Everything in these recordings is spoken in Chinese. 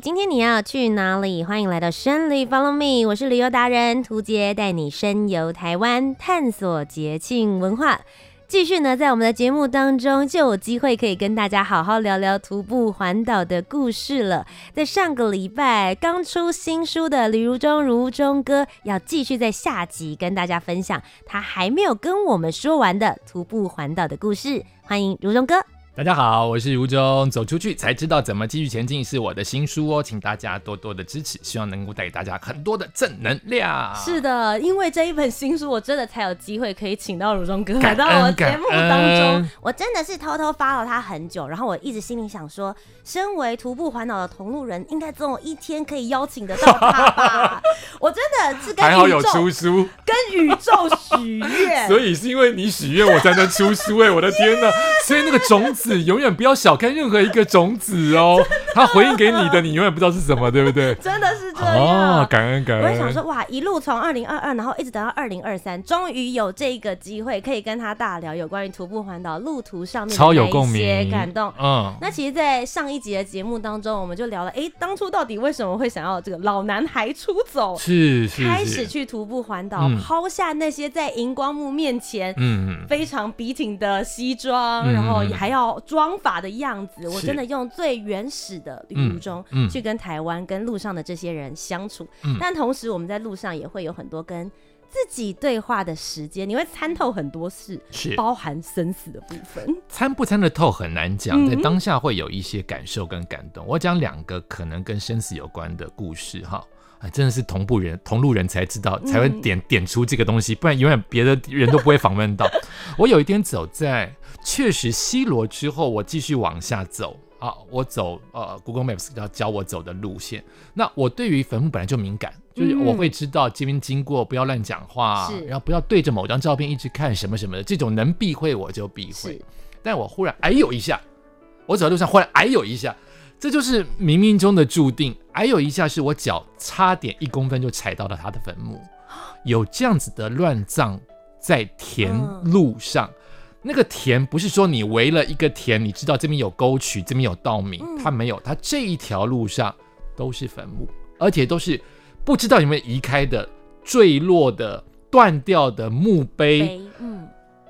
今天你要去哪里？欢迎来到深旅 Follow me，我是旅游达人涂杰，带你深游台湾，探索节庆文化。继续呢，在我们的节目当中，就有机会可以跟大家好好聊聊徒步环岛的故事了。在上个礼拜刚出新书的李如中，如中哥要继续在下集跟大家分享他还没有跟我们说完的徒步环岛的故事。欢迎如中哥。大家好，我是吴中，走出去才知道怎么继续前进，是我的新书哦，请大家多多的支持，希望能够带给大家很多的正能量。是的，因为这一本新书，我真的才有机会可以请到如中哥来到我节目当中。我真的是偷偷 follow 他很久，然后我一直心里想说，身为徒步环岛的同路人，应该总有一天可以邀请得到他吧？我真的是跟宇宙，还好有出书，跟宇宙许愿，所以是因为你许愿，我才能出书哎、欸！我的天哪，所以那个种子。永远不要小看任何一个种子哦，他回应给你的，你永远不知道是什么，对不对？真的是这样。哦，感恩感恩。我也想说，哇，一路从二零二二，然后一直等到二零二三，终于有这个机会可以跟他大聊有关于徒步环岛路途上面的一些感动。嗯，那其实，在上一集的节目当中，我们就聊了，哎，当初到底为什么会想要这个老男孩出走，是是，开始去徒步环岛，嗯、抛下那些在荧光幕面前，嗯，非常笔挺的西装，嗯、然后还要。妆发的样子，我真的用最原始的旅途中去跟台湾、跟路上的这些人相处。嗯、但同时，我们在路上也会有很多跟自己对话的时间，你会参透很多事，是包含生死的部分。参不参得透很难讲，在当下会有一些感受跟感动。我讲两个可能跟生死有关的故事哈。哎，真的是同步人、同路人才知道，才会点点出这个东西，不然永远别的人都不会访问到。我有一天走在确实西罗之后，我继续往下走啊，我走呃 Google Maps 要教我走的路线。那我对于坟墓本来就敏感，就是我会知道这边经过不要乱讲话，然后不要对着某张照片一直看什么什么的，这种能避讳我就避讳。但我忽然哎呦一下，我走在路上忽然哎呦一下。这就是冥冥中的注定。哎呦一下是我脚差点一公分就踩到了他的坟墓，有这样子的乱葬在田路上。那个田不是说你围了一个田，你知道这边有沟渠，这边有稻米，它没有，它这一条路上都是坟墓，而且都是不知道有没有移开的、坠落的、断掉的墓碑。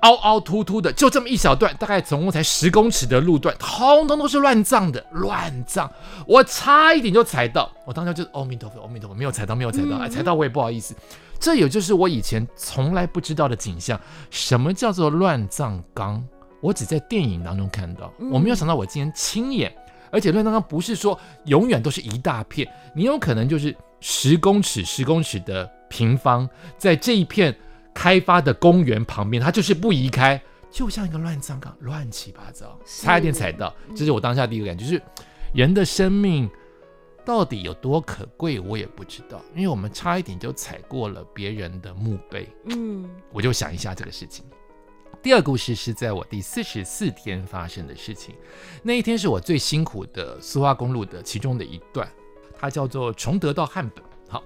凹凹凸凸的，就这么一小段，大概总共才十公尺的路段，通通都是乱葬的，乱葬。我差一点就踩到，我当时就是阿弥陀佛，阿弥陀佛，没有踩到，没有踩到，哎，踩到我也不好意思。这也就是我以前从来不知道的景象，什么叫做乱葬岗？我只在电影当中看到，我没有想到我今天亲眼，而且乱葬岗不是说永远都是一大片，你有可能就是十公尺、十公尺的平方，在这一片。开发的公园旁边，它就是不移开，就像一个乱葬岗，乱七八糟，差一点踩到。这是我当下第一个感觉，就是人的生命到底有多可贵，我也不知道，因为我们差一点就踩过了别人的墓碑。嗯，我就想一下这个事情。第二个故事是在我第四十四天发生的事情，那一天是我最辛苦的苏花公路的其中的一段，它叫做崇德到汉本。好，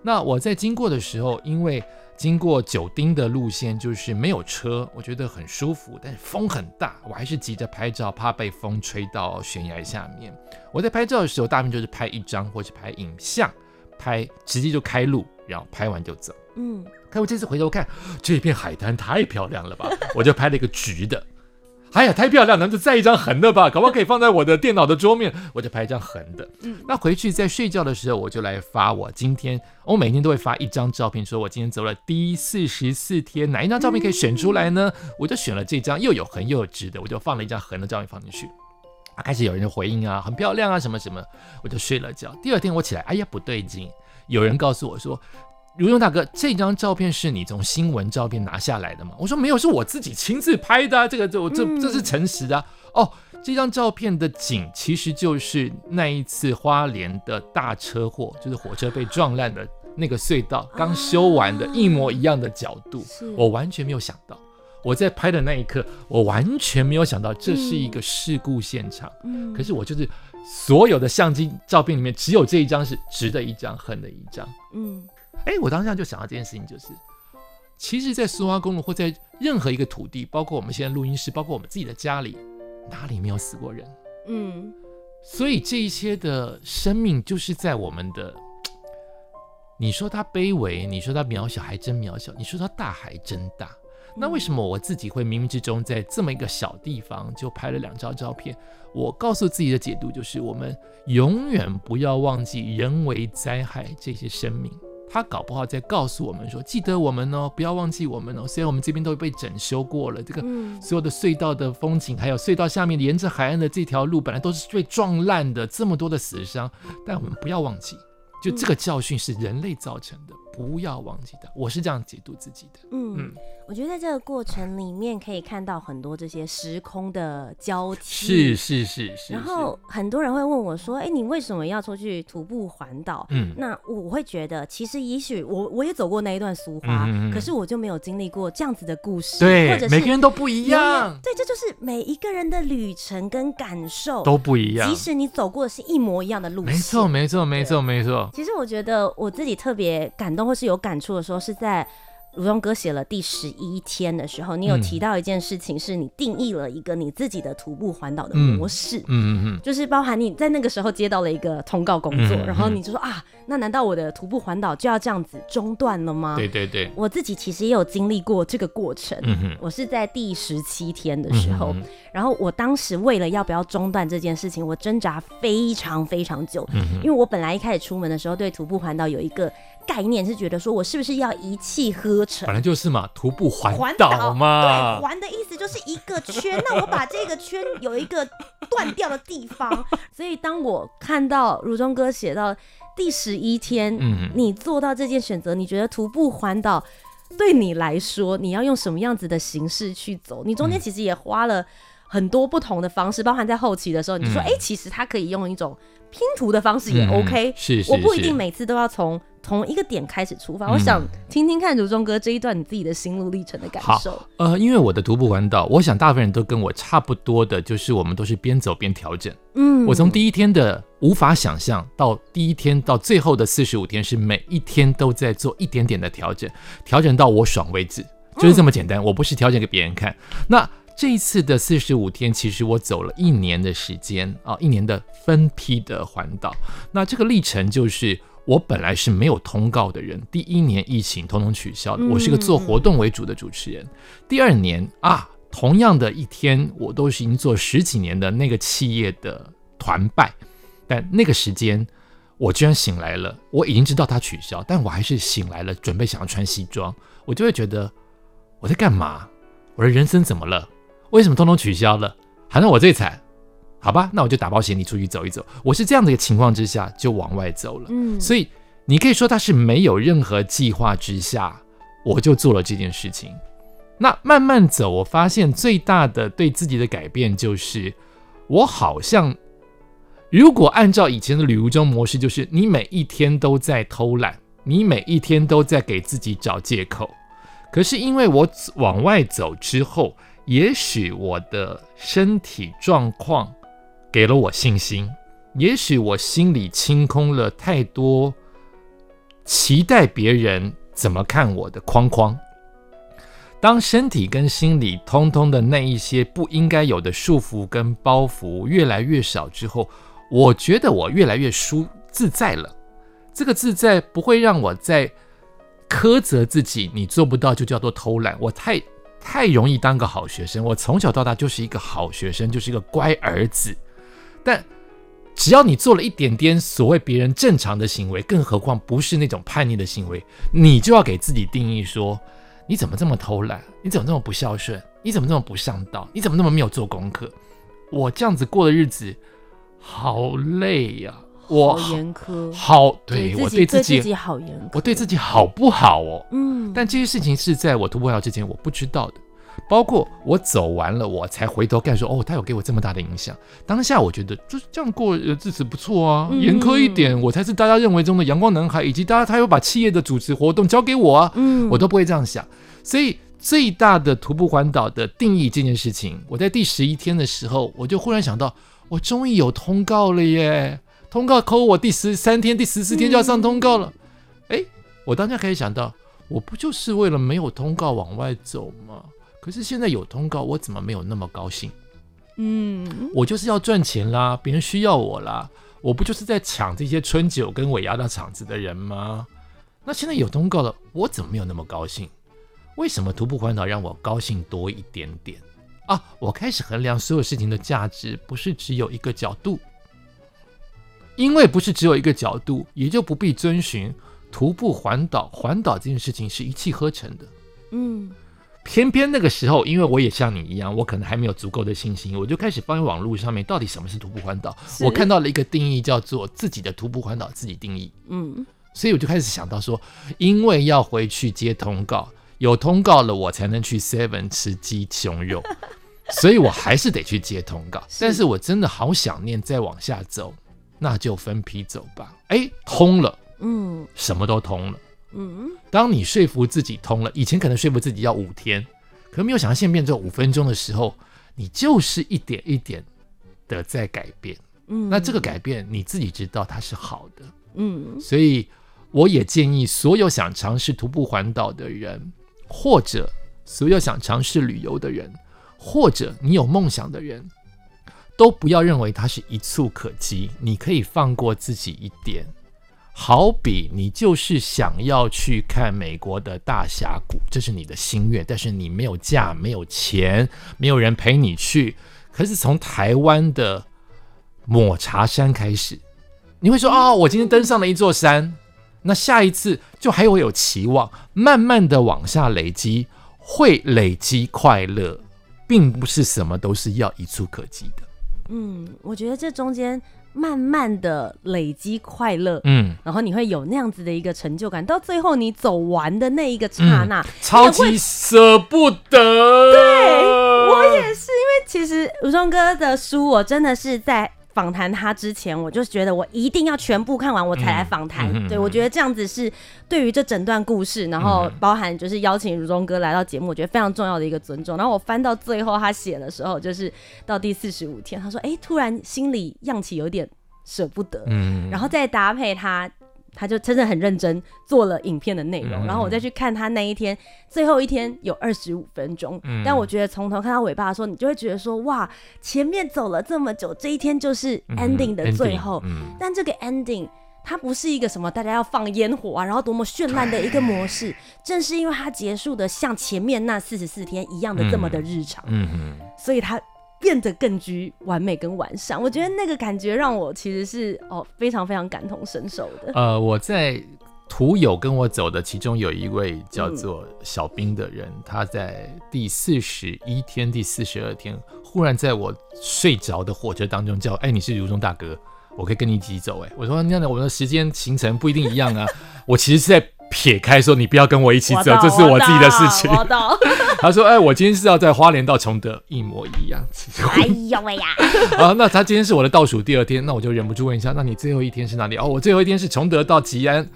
那我在经过的时候，因为经过九丁的路线，就是没有车，我觉得很舒服，但是风很大，我还是急着拍照，怕被风吹到悬崖下面。我在拍照的时候，大部分就是拍一张或是拍影像，拍直接就开路，然后拍完就走。嗯，可我这次回头看，这片海滩太漂亮了吧，我就拍了一个橘的。哎呀，太漂亮了，那就再一张横的吧，搞不好可以放在我的电脑的桌面，我就拍一张横的。嗯，那回去在睡觉的时候，我就来发我今天，我每天都会发一张照片，说我今天走了第四十四天，哪一张照片可以选出来呢？我就选了这张，又有横又有直的，我就放了一张横的照片放进去。啊，开始有人就回应啊，很漂亮啊，什么什么，我就睡了觉。第二天我起来，哎呀，不对劲，有人告诉我说。如中大哥，这张照片是你从新闻照片拿下来的吗？我说没有，是我自己亲自拍的啊。这个这这这是诚实的啊。哦，这张照片的景其实就是那一次花莲的大车祸，就是火车被撞烂的那个隧道刚修完的一模一样的角度。啊、我完全没有想到，我在拍的那一刻，我完全没有想到这是一个事故现场。嗯，可是我就是所有的相机照片里面，只有这一张是直的一张，横的一张。嗯，哎，我当下就想到这件事情，就是。其实，在苏花公路或在任何一个土地，包括我们现在录音室，包括我们自己的家里，哪里没有死过人？嗯，所以这一些的生命，就是在我们的，你说它卑微，你说它渺小，还真渺小；你说它大，还真大。那为什么我自己会冥冥之中在这么一个小地方就拍了两张照片？我告诉自己的解读就是：我们永远不要忘记人为灾害这些生命。他搞不好在告诉我们说：“记得我们哦，不要忘记我们哦。虽然我们这边都被整修过了，这个所有的隧道的风景，还有隧道下面沿着海岸的这条路，本来都是被撞烂的，这么多的死伤，但我们不要忘记，就这个教训是人类造成的，不要忘记的。我是这样解读自己的。嗯。嗯我觉得在这个过程里面可以看到很多这些时空的交替，是是是是。然后很多人会问我说：“哎，你为什么要出去徒步环岛？”嗯，那我会觉得，其实也许我我也走过那一段苏花，嗯，可是我就没有经历过这样子的故事。对，或者每个人都不一样。对，这就是每一个人的旅程跟感受都不一样。即使你走过的是一模一样的路线，没错没错没错没错。其实我觉得我自己特别感动或是有感触的时候是在。如东哥写了第十一天的时候，你有提到一件事情，是你定义了一个你自己的徒步环岛的模式，嗯嗯嗯，就是包含你在那个时候接到了一个通告工作，然后你就说啊，那难道我的徒步环岛就要这样子中断了吗？对对对，我自己其实也有经历过这个过程，我是在第十七天的时候，然后我当时为了要不要中断这件事情，我挣扎非常非常久，因为我本来一开始出门的时候对徒步环岛有一个。概念是觉得说，我是不是要一气呵成？本来就是嘛，徒步环岛嘛。对，环的意思就是一个圈。那我把这个圈有一个断掉的地方。所以当我看到如中哥写到第十一天，嗯，你做到这件选择，你觉得徒步环岛对你来说，你要用什么样子的形式去走？你中间其实也花了很多不同的方式，包含在后期的时候，你说，哎、嗯欸，其实它可以用一种拼图的方式也 OK，嗯、是，是，是，我不一定每次都要从。同一个点开始出发，嗯、我想听听看如中哥这一段你自己的心路历程的感受。呃，因为我的徒步环岛，我想大部分人都跟我差不多的，就是我们都是边走边调整。嗯，我从第一天的无法想象到第一天到最后的四十五天，是每一天都在做一点点的调整，调整到我爽为止，就是这么简单。嗯、我不是调整给别人看。那这一次的四十五天，其实我走了一年的时间啊，一年的分批的环岛。那这个历程就是。我本来是没有通告的人，第一年疫情统统取消的。我是个做活动为主的主持人。嗯、第二年啊，同样的一天，我都是已经做十几年的那个企业的团拜，但那个时间我居然醒来了。我已经知道它取消，但我还是醒来了，准备想要穿西装。我就会觉得我在干嘛？我的人生怎么了？为什么通通取消了？好像我最惨。好吧，那我就打包行李出去走一走。我是这样的一个情况之下就往外走了。嗯，所以你可以说他是没有任何计划之下，我就做了这件事情。那慢慢走，我发现最大的对自己的改变就是，我好像如果按照以前的旅游中模式，就是你每一天都在偷懒，你每一天都在给自己找借口。可是因为我往外走之后，也许我的身体状况。给了我信心，也许我心里清空了太多期待别人怎么看我的框框。当身体跟心理通通的那一些不应该有的束缚跟包袱越来越少之后，我觉得我越来越舒自在了。这个自在不会让我再苛责自己，你做不到就叫做偷懒。我太太容易当个好学生，我从小到大就是一个好学生，就是一个乖儿子。但只要你做了一点点所谓别人正常的行为，更何况不是那种叛逆的行为，你就要给自己定义说：你怎么这么偷懒？你怎么这么不孝顺？你怎么这么不上道？你怎么那么没有做功课？我这样子过的日子好累呀！我好严苛，好，对，我对自己，对自己好严苛，我对自己好不好哦？嗯，但这些事情是在我徒步环岛之前我不知道的。包括我走完了，我才回头看说，哦，他有给我这么大的影响。当下我觉得就是这样过日子不错啊，严苛一点，我才是大家认为中的阳光男孩，以及大家他有把企业的主持活动交给我啊，嗯，我都不会这样想。所以最大的徒步环岛的定义这件事情，我在第十一天的时候，我就忽然想到，我终于有通告了耶！通告扣我第十三天、第十四天就要上通告了。哎、嗯，我当下可以想到，我不就是为了没有通告往外走吗？可是现在有通告，我怎么没有那么高兴？嗯，我就是要赚钱啦，别人需要我啦，我不就是在抢这些春酒跟尾牙的场子的人吗？那现在有通告了，我怎么没有那么高兴？为什么徒步环岛让我高兴多一点点啊？我开始衡量所有事情的价值，不是只有一个角度，因为不是只有一个角度，也就不必遵循徒步环岛环岛这件事情是一气呵成的。嗯。偏偏那个时候，因为我也像你一样，我可能还没有足够的信心，我就开始翻网络上面到底什么是徒步环岛。我看到了一个定义，叫做自己的徒步环岛自己定义。嗯，所以我就开始想到说，因为要回去接通告，有通告了，我才能去 Seven 吃鸡胸肉，所以我还是得去接通告。但是我真的好想念再往下走，那就分批走吧。哎，通了，嗯，什么都通了。嗯，当你说服自己通了，以前可能说服自己要五天，可没有想到现在变只有五分钟的时候，你就是一点一点的在改变。嗯，那这个改变你自己知道它是好的。嗯，所以我也建议所有想尝试徒步环岛的人，或者所有想尝试旅游的人，或者你有梦想的人，都不要认为它是一蹴可及，你可以放过自己一点。好比你就是想要去看美国的大峡谷，这是你的心愿，但是你没有假，没有钱，没有人陪你去。可是从台湾的抹茶山开始，你会说、哦，我今天登上了一座山，那下一次就还会有期望，慢慢的往下累积，会累积快乐，并不是什么都是要一蹴可及的。嗯，我觉得这中间。慢慢的累积快乐，嗯，然后你会有那样子的一个成就感，到最后你走完的那一个刹那，嗯、超级舍不得。对，我也是，因为其实武松哥的书，我真的是在。访谈他之前，我就觉得我一定要全部看完，我才来访谈。嗯、对，我觉得这样子是对于这整段故事，然后包含就是邀请如中哥来到节目，我觉得非常重要的一个尊重。然后我翻到最后他写的时候，就是到第四十五天，他说：“哎、欸，突然心里漾起有点舍不得。”嗯，然后再搭配他。他就真的很认真做了影片的内容，嗯、然后我再去看他那一天最后一天有二十五分钟，嗯、但我觉得从头看到尾巴的时候，你就会觉得说哇，前面走了这么久，这一天就是 ending 的最后，但这个 ending 它不是一个什么大家要放烟火啊，然后多么绚烂的一个模式，正是因为它结束的像前面那四十四天一样的这么的日常，嗯嗯、所以它。变得更具完美跟完善，我觉得那个感觉让我其实是哦非常非常感同身受的。呃，我在途友跟我走的其中有一位叫做小兵的人，嗯、他在第四十一天、第四十二天，忽然在我睡着的火车当中叫：“哎，你是如中大哥，我可以跟你一起走。”哎，我说：“那样的我们的时间行程不一定一样啊。”我其实是在。撇开说，你不要跟我一起走，这是我自己的事情。他说：“哎，我今天是要在花莲到崇德，一模一样。”哎呦喂呀！啊，那他今天是我的倒数第二天，那我就忍不住问一下，那你最后一天是哪里？哦，我最后一天是崇德到吉安，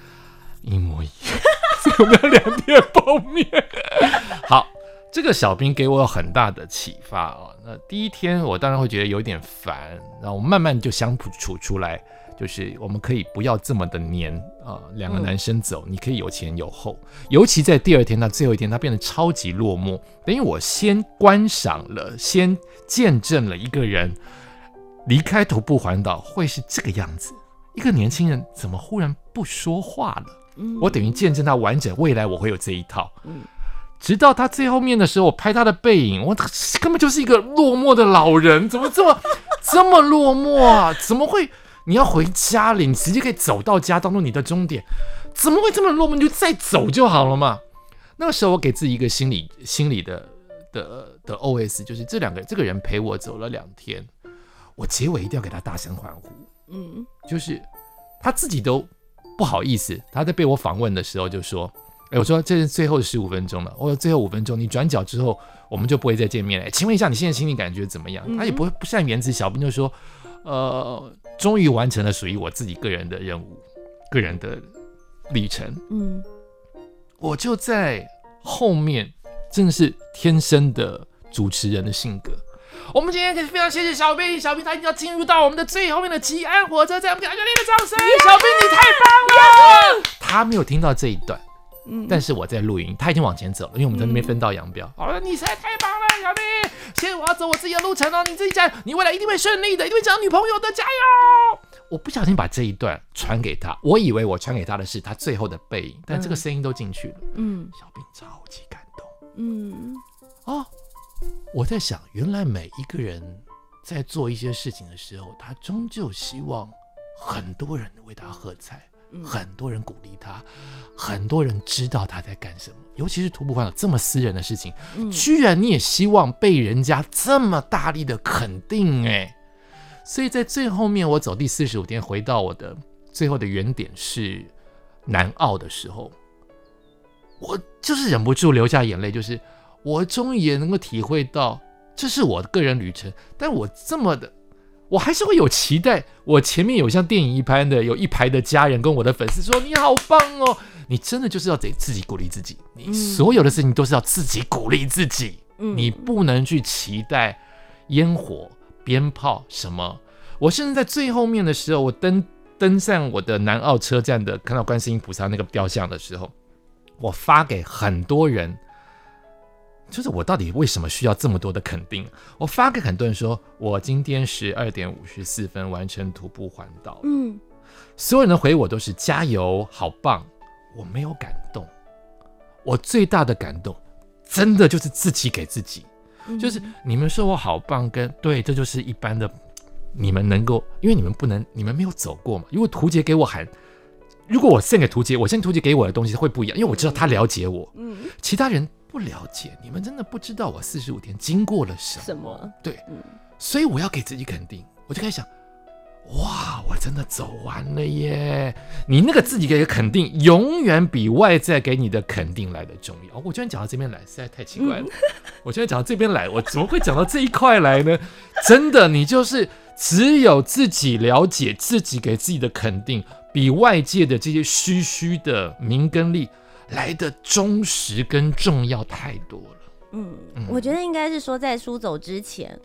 一模一样。所以我们要两天碰面。好，这个小兵给我有很大的启发哦。那第一天我当然会觉得有点烦，然后我慢慢就相处出来。就是我们可以不要这么的黏啊，两个男生走，嗯、你可以有前有后。尤其在第二天，到最后一天，他变得超级落寞。等于我先观赏了，先见证了一个人离开徒步环岛会是这个样子。一个年轻人怎么忽然不说话了？嗯、我等于见证他完整未来，我会有这一套。嗯、直到他最后面的时候，我拍他的背影，我根本就是一个落寞的老人，怎么这么 这么落寞啊？怎么会？你要回家了，你直接可以走到家，当做你的终点，怎么会这么落寞？你就再走就好了嘛。那个时候，我给自己一个心理心理的的的 OS，就是这两个这个人陪我走了两天，我结尾一定要给他大声欢呼。嗯，就是他自己都不好意思，他在被我访问的时候就说：“哎，我说这是最后的十五分钟了，我说最后五分钟，你转角之后我们就不会再见面了。请问一下，你现在心里感觉怎么样？嗯、他也不会不善言辞，小兵就说，呃，终于完成了属于我自己个人的任务，个人的旅程。嗯，我就在后面，真的是天生的主持人的性格。我们今天可以非常谢谢小兵，小兵他一定要进入到我们的最后面的吉安火车站，我们给他热烈的掌声!小兵你太棒了!他没有听到这一段，嗯，但是我在录音，他已经往前走了，因为我们在那边分道扬镳。好了，你实在太棒了，小兵！现在我要走我自己的路程了，你自己加油，你未来一定会顺利的，一定会找女朋友的，加油！我不小心把这一段传给他，我以为我传给他的是他最后的背影，但这个声音都进去了，嗯，小兵超级感动，嗯，哦。我在想，原来每一个人在做一些事情的时候，他终究希望很多人为他喝彩，嗯、很多人鼓励他，很多人知道他在干什么。尤其是徒步环岛这么私人的事情，嗯、居然你也希望被人家这么大力的肯定哎！所以在最后面，我走第四十五天，回到我的最后的原点是南澳的时候，我就是忍不住流下眼泪，就是。我终于也能够体会到，这是我的个人旅程。但我这么的，我还是会有期待。我前面有像电影一般的，有一排的家人跟我的粉丝说：“你好棒哦！”你真的就是要得自己鼓励自己。你所有的事情都是要自己鼓励自己。你不能去期待烟火、鞭炮什么。我甚至在最后面的时候，我登登上我的南澳车站的，看到观世音菩萨那个雕像的时候，我发给很多人。就是我到底为什么需要这么多的肯定？我发给很多人说，我今天十二点五十四分完成徒步环岛。嗯，所有人的回我都是加油，好棒。我没有感动，我最大的感动，真的就是自己给自己。就是你们说我好棒，跟对，这就是一般的。你们能够，因为你们不能，你们没有走过嘛。如果图杰给我喊，如果我献给图杰，我献图杰给我的东西会不一样，因为我知道他了解我。嗯，其他人。不了解，你们真的不知道我四十五天经过了什么。什么？对，嗯，所以我要给自己肯定，我就开始想，哇，我真的走完了耶！你那个自己给的肯定，永远比外在给你的肯定来的重要。我居然讲到这边来，实在太奇怪了。嗯、我居然讲到这边来，我怎么会讲到这一块来呢？真的，你就是只有自己了解自己给自己的肯定，比外界的这些虚虚的名跟利。来的忠实跟重要太多了。嗯，嗯，我觉得应该是说，在书走之前，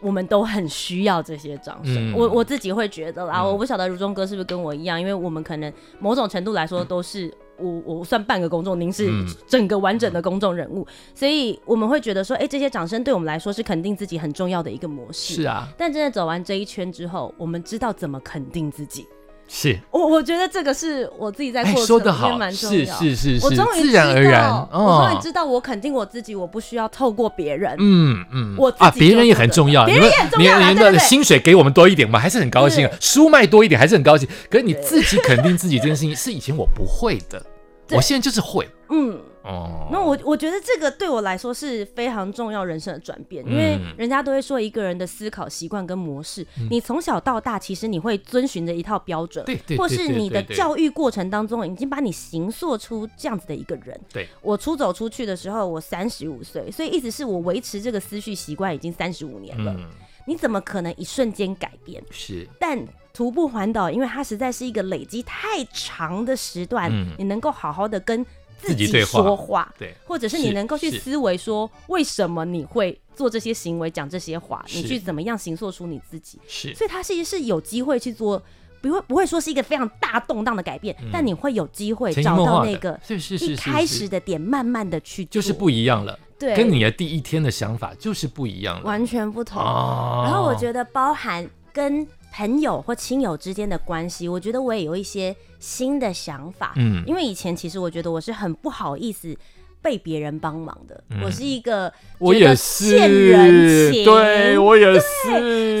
我们都很需要这些掌声。嗯、我我自己会觉得啦，嗯、我不晓得如中哥是不是跟我一样，因为我们可能某种程度来说都是我我算半个公众，您是整个完整的公众人物，嗯、所以我们会觉得说，哎、欸，这些掌声对我们来说是肯定自己很重要的一个模式。是啊，但真的走完这一圈之后，我们知道怎么肯定自己。是我，我觉得这个是我自己在过程蛮重要。是是是是，我终于自然而然，我终于知道我肯定我自己，我不需要透过别人。嗯嗯，我啊，别人也很重要，别人也很重要。你的薪水给我们多一点嘛，还是很高兴啊。书卖多一点还是很高兴。可是你自己肯定自己这件事情，是以前我不会的，我现在就是会。嗯。哦，那我我觉得这个对我来说是非常重要人生的转变，因为人家都会说一个人的思考习惯跟模式，你从小到大其实你会遵循着一套标准，对，或是你的教育过程当中已经把你形塑出这样子的一个人。对，我出走出去的时候，我三十五岁，所以意思是我维持这个思绪习惯已经三十五年了，你怎么可能一瞬间改变？是，但徒步环岛，因为它实在是一个累积太长的时段，你能够好好的跟。自己说话，对，或者是你能够去思维说，为什么你会做这些行为、讲这些话，你去怎么样形塑出你自己？是，所以它其实是有机会去做，不会不会说是一个非常大动荡的改变，但你会有机会找到那个一开始的点，慢慢的去，就是不一样了，对，跟你的第一天的想法就是不一样了，完全不同。然后我觉得包含跟。朋友或亲友之间的关系，我觉得我也有一些新的想法。嗯，因为以前其实我觉得我是很不好意思被别人帮忙的，嗯、我是一个我也是欠人情，对我也是。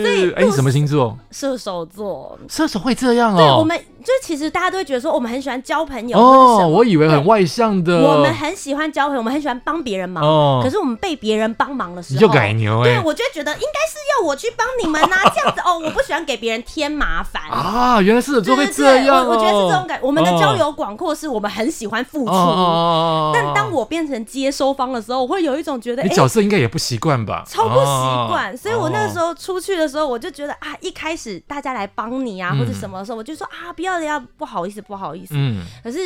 所以，哎，你什么星座？射手座。射手会这样哦。对，我们就其实大家都会觉得说，我们很喜欢交朋友哦，我以为很外向的。我们很喜欢交朋友，我们很喜欢帮别人忙。哦，可是我们被别人帮忙的时候，你就改牛哎。对，我就觉得应该是要我去帮你们呐，这样子哦，我不喜欢给别人添麻烦 啊。原来是怎么会这样？我我觉得是这种感。我们的交友广阔是我们很喜欢付出，哦但当我变成接收方的时候，我会有一种觉得，你角色应该也不习惯吧？超不习惯。所以我那个时候出去的时候，我就觉得啊，一开始大家来帮你啊，或者什么的时候，我就说啊，不要不要，不好意思，不好意思。嗯。可是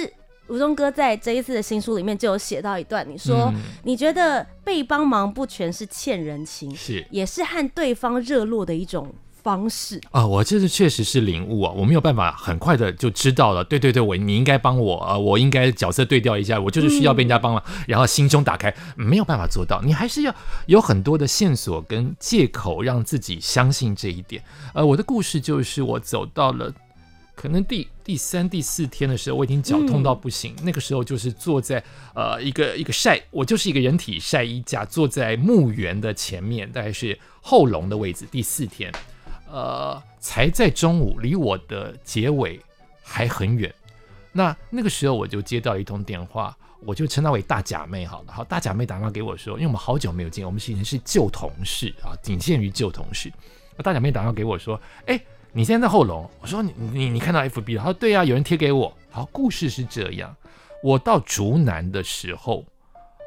吴中哥在这一次的新书里面就有写到一段，你说你觉得被帮忙不全是欠人情，是也是和对方热络的一种方式啊。我这是确实是领悟啊，我没有办法很快的就知道了。对对对，我你应该帮我啊，我应该角色对调一下，我就是需要被人家帮忙，然后心胸打开，没有办法做到。你还是要有很多的线索跟借口让自己相信这一点。呃，我的故事就是我走到了。可能第第三、第四天的时候，我已经脚痛到不行。嗯、那个时候就是坐在呃一个一个晒，我就是一个人体晒衣架，坐在墓园的前面，大概是后龙的位置。第四天，呃，才在中午，离我的结尾还很远。那那个时候我就接到一通电话，我就称她为大假妹好了。好，大假妹打电话给我说，因为我们好久没有见，我们以前是旧同事啊，仅限于旧同事。大假妹打电话给我说，哎。你现在在后龙，我说你你你看到 FB 了？他说对呀，有人贴给我。好，故事是这样，我到竹南的时候，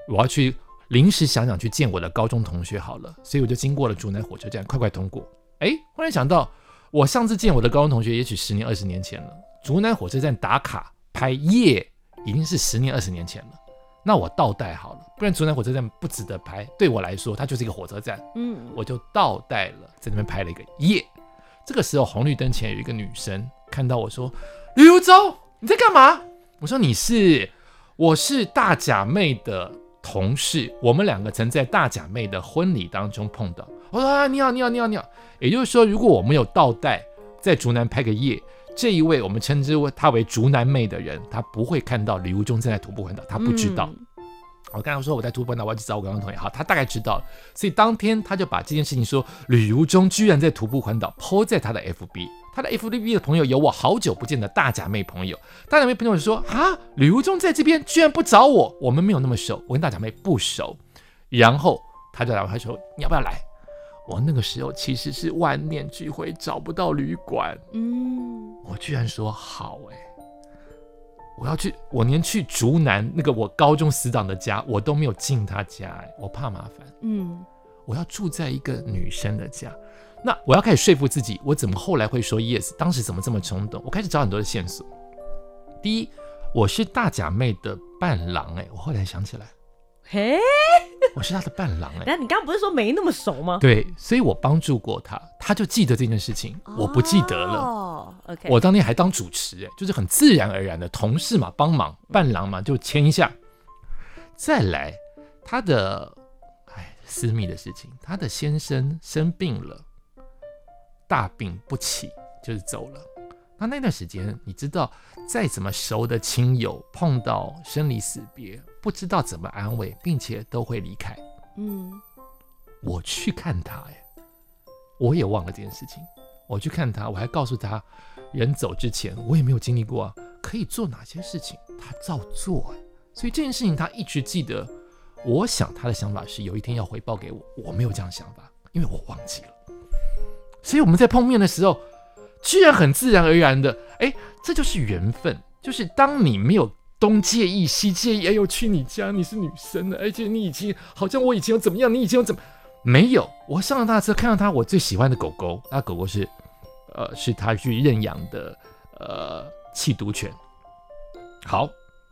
我要去临时想想去见我的高中同学好了，所以我就经过了竹南火车站，快快通过。哎，忽然想到，我上次见我的高中同学，也许十年二十年前了。竹南火车站打卡拍夜，已经是十年二十年前了。那我倒带好了，不然竹南火车站不值得拍。对我来说，它就是一个火车站。嗯，我就倒带了，在那边拍了一个夜。这个时候，红绿灯前有一个女生看到我说：“吕如中，你在干嘛？”我说：“你是，我是大假妹的同事，我们两个曾在大假妹的婚礼当中碰到。”我说：“啊，你好，你好，你好，你好。”也就是说，如果我们有倒带在竹南拍个夜，这一位我们称之为她为竹南妹的人，她不会看到吕如中正在徒步环岛，她不知道。我刚刚说我在徒步环岛，我要去找我高中同学，好，他大概知道了，所以当天他就把这件事情说吕如中居然在徒步环岛，po 在他的 FB，他的 FB 的朋友有我好久不见的大假妹朋友，大假妹朋友就说啊，吕如中在这边居然不找我，我们没有那么熟，我跟大假妹不熟，然后他就来他说你要不要来？我那个时候其实是万念俱灰，找不到旅馆，嗯，我居然说好哎、欸。我要去，我连去竹南那个我高中死党的家，我都没有进他家，哎，我怕麻烦。嗯，我要住在一个女生的家，那我要开始说服自己，我怎么后来会说 yes？当时怎么这么冲动？我开始找很多的线索。第一，我是大假妹的伴郎，哎，我后来想起来，嘿，我是他的伴郎，哎，那你刚刚不是说没那么熟吗？对，所以我帮助过他，他就记得这件事情，我不记得了。哦 Okay. 我当天还当主持，哎，就是很自然而然的同事嘛，帮忙伴郎嘛，就签一下。再来，他的哎私密的事情，他的先生生病了，大病不起，就是走了。那那段时间，你知道，再怎么熟的亲友碰到生离死别，不知道怎么安慰，并且都会离开。嗯，我去看他，哎，我也忘了这件事情。我去看他，我还告诉他，人走之前我也没有经历过啊，可以做哪些事情，他照做。所以这件事情他一直记得。我想他的想法是有一天要回报给我，我没有这样想法，因为我忘记了。所以我们在碰面的时候，居然很自然而然的，哎，这就是缘分。就是当你没有东介意西介意，哎呦，去你家你是女生的，而且你已经好像我以前又怎么样，你以前又怎么？没有，我上了他的车，看到他我最喜欢的狗狗，那狗狗是，呃，是他去认养的，呃，弃毒犬。好，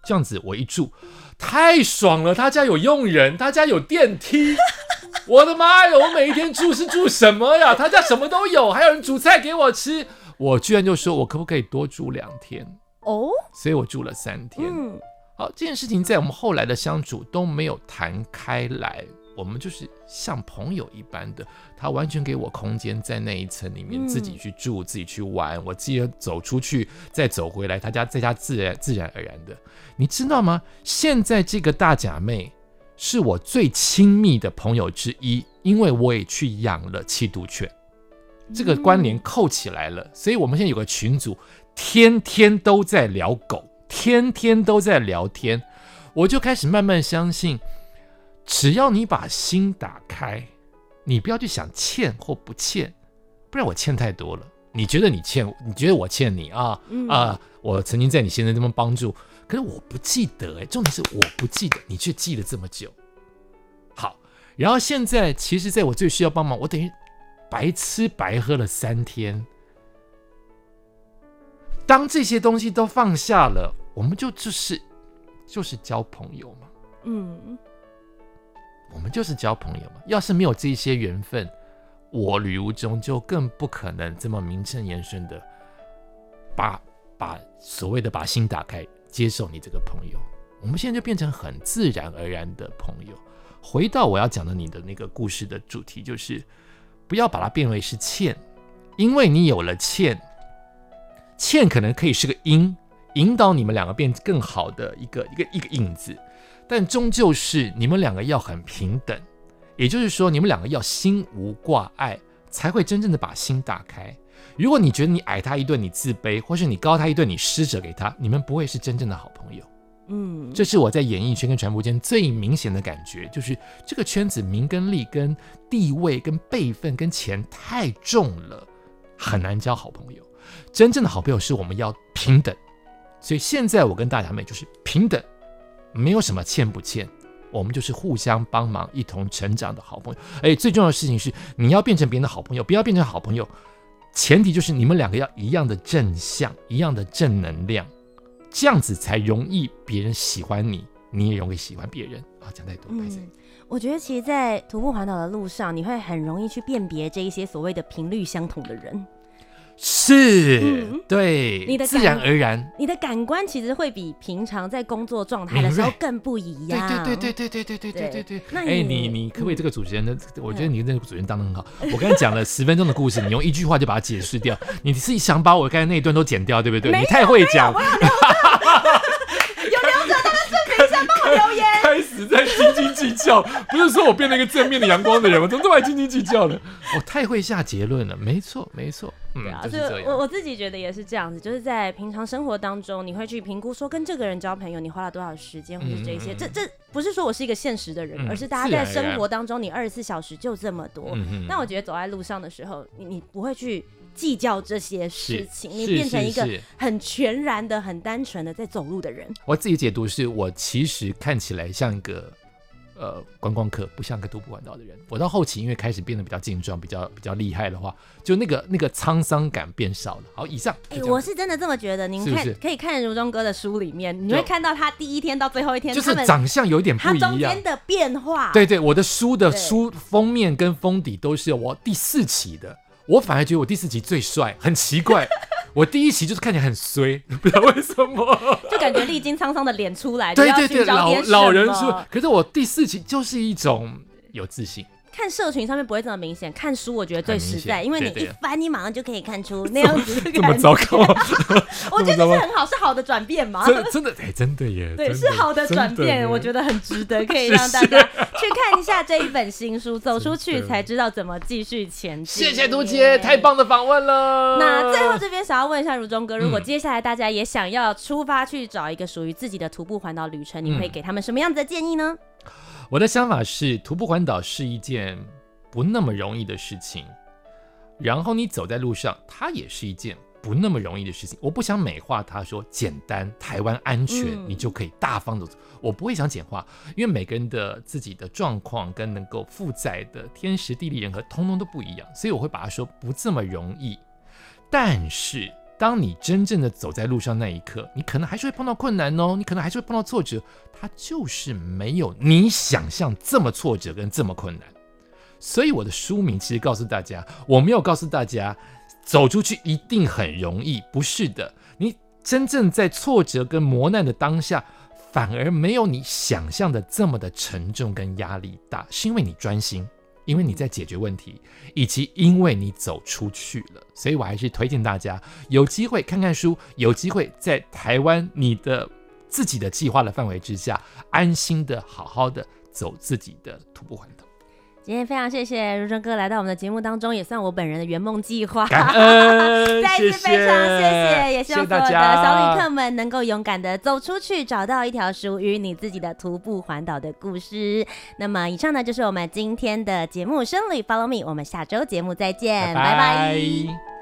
这样子我一住，太爽了，他家有佣人，他家有电梯，我的妈呀，我每一天住是住什么呀？他家什么都有，还有人煮菜给我吃，我居然就说我可不可以多住两天？哦，所以我住了三天。嗯，好，这件事情在我们后来的相处都没有谈开来。我们就是像朋友一般的，他完全给我空间，在那一层里面自己去住，嗯、自己去玩，我自己走出去，再走回来，他家在家自然自然而然的，你知道吗？现在这个大假妹是我最亲密的朋友之一，因为我也去养了七毒犬。这个关联扣起来了。所以我们现在有个群组，天天都在聊狗，天天都在聊天。我就开始慢慢相信，只要你把心打开，你不要去想欠或不欠，不然我欠太多了。你觉得你欠，你觉得我欠你啊？嗯、啊，我曾经在你现在这么帮助，可是我不记得哎，重点是我不记得，你却记了这么久。好，然后现在其实在我最需要帮忙，我等于白吃白喝了三天。当这些东西都放下了，我们就就是就是交朋友嘛。嗯，我们就是交朋友嘛。要是没有这些缘分。我吕如中就更不可能这么名正言顺的把把所谓的把心打开，接受你这个朋友。我们现在就变成很自然而然的朋友。回到我要讲的你的那个故事的主题，就是不要把它变为是欠，因为你有了欠，欠可能可以是个因，引导你们两个变更好的一个一个一个影子，但终究是你们两个要很平等。也就是说，你们两个要心无挂碍，才会真正的把心打开。如果你觉得你矮他一顿，你自卑，或是你高他一顿，你施舍给他，你们不会是真正的好朋友。嗯，这是我在演艺圈跟传播间最明显的感觉，就是这个圈子名跟利、跟地位、跟辈分、跟钱太重了，很难交好朋友。真正的好朋友是我们要平等。所以现在我跟大家妹就是平等，没有什么欠不欠。我们就是互相帮忙、一同成长的好朋友。哎，最重要的事情是，你要变成别人的好朋友，不要变成好朋友。前提就是你们两个要一样的正向，一样的正能量，这样子才容易别人喜欢你，你也容易喜欢别人。啊，讲太多，不好意思。我觉得，其实，在徒步环岛的路上，你会很容易去辨别这一些所谓的频率相同的人。是、嗯、对，你的自然而然，你的感官其实会比平常在工作状态的时候更不一样。对对对对对对对对对对。那哎，你你可不可以这个主持人呢？嗯、我觉得你这个主持人当的很好。嗯、我刚才讲了十分钟的故事，你用一句话就把它解释掉。你是想把我刚才那一段都剪掉，对不对？你太会讲。留言开始在斤斤计较，不是说我变了一个正面的阳光的人吗？怎么这么爱斤斤计较呢？我太会下结论了，没错，没错，嗯，对啊，就。我我自己觉得也是这样子，就是在平常生活当中，你会去评估说跟这个人交朋友，你花了多少时间，或者这些，嗯、这这不是说我是一个现实的人，嗯、而是大家在生活当中，你二十四小时就这么多。那、嗯、我觉得走在路上的时候，你你不会去。计较这些事情，你变成一个很全然的、很单纯的在走路的人。我自己解读是我其实看起来像一个呃观光客，不像个徒步环岛的人。我到后期因为开始变得比较健壮、比较比较厉害的话，就那个那个沧桑感变少了。好，以上。哎、欸，我是真的这么觉得。您看，是是可以看如中哥的书里面，你会看到他第一天到最后一天，就是长相有一点不一样，他中间的变化。对对，我的书的书封面跟封底都是我第四期的。我反而觉得我第四期最帅，很奇怪。我第一期就是看起来很衰，不知道为什么，就感觉历经沧桑的脸出来，对对对，老老人书。可是我第四期就是一种有自信。看社群上面不会这么明显，看书我觉得最实在，因为你一翻，你马上就可以看出那样子的感觉。这么糟糕？我觉得是很好，是好的转变嘛？真的，哎，真的耶！对，是好的转变，我觉得很值得，可以 让大家去看一下这一本新书，走出去才知道怎么继续前进。谢谢杜杰，太棒的访问了。那最后这边想要问一下如中哥，如果接下来大家也想要出发去找一个属于自己的徒步环岛旅程，你会给他们什么样子的建议呢？我的想法是，徒步环岛是一件不那么容易的事情，然后你走在路上，它也是一件不那么容易的事情。我不想美化它，说简单，台湾安全，嗯、你就可以大方的走。我不会想简化，因为每个人的自己的状况跟能够负载的天时地利人和，通通都不一样，所以我会把它说不这么容易。但是。当你真正的走在路上那一刻，你可能还是会碰到困难哦，你可能还是会碰到挫折，它就是没有你想象这么挫折跟这么困难。所以我的书名其实告诉大家，我没有告诉大家走出去一定很容易，不是的，你真正在挫折跟磨难的当下，反而没有你想象的这么的沉重跟压力大，是因为你专心。因为你在解决问题，以及因为你走出去了，所以我还是推荐大家有机会看看书，有机会在台湾你的自己的计划的范围之下，安心的好好的走自己的徒步环。今天非常谢谢如生哥来到我们的节目当中，也算我本人的圆梦计划。感恩，再一次非常谢谢，谢谢，也希望所有的小旅客们能够勇敢的走出去，找到一条属于你自己的徒步环岛的故事。那么以上呢，就是我们今天的节目《生旅 Follow Me》，我们下周节目再见，拜拜。拜拜。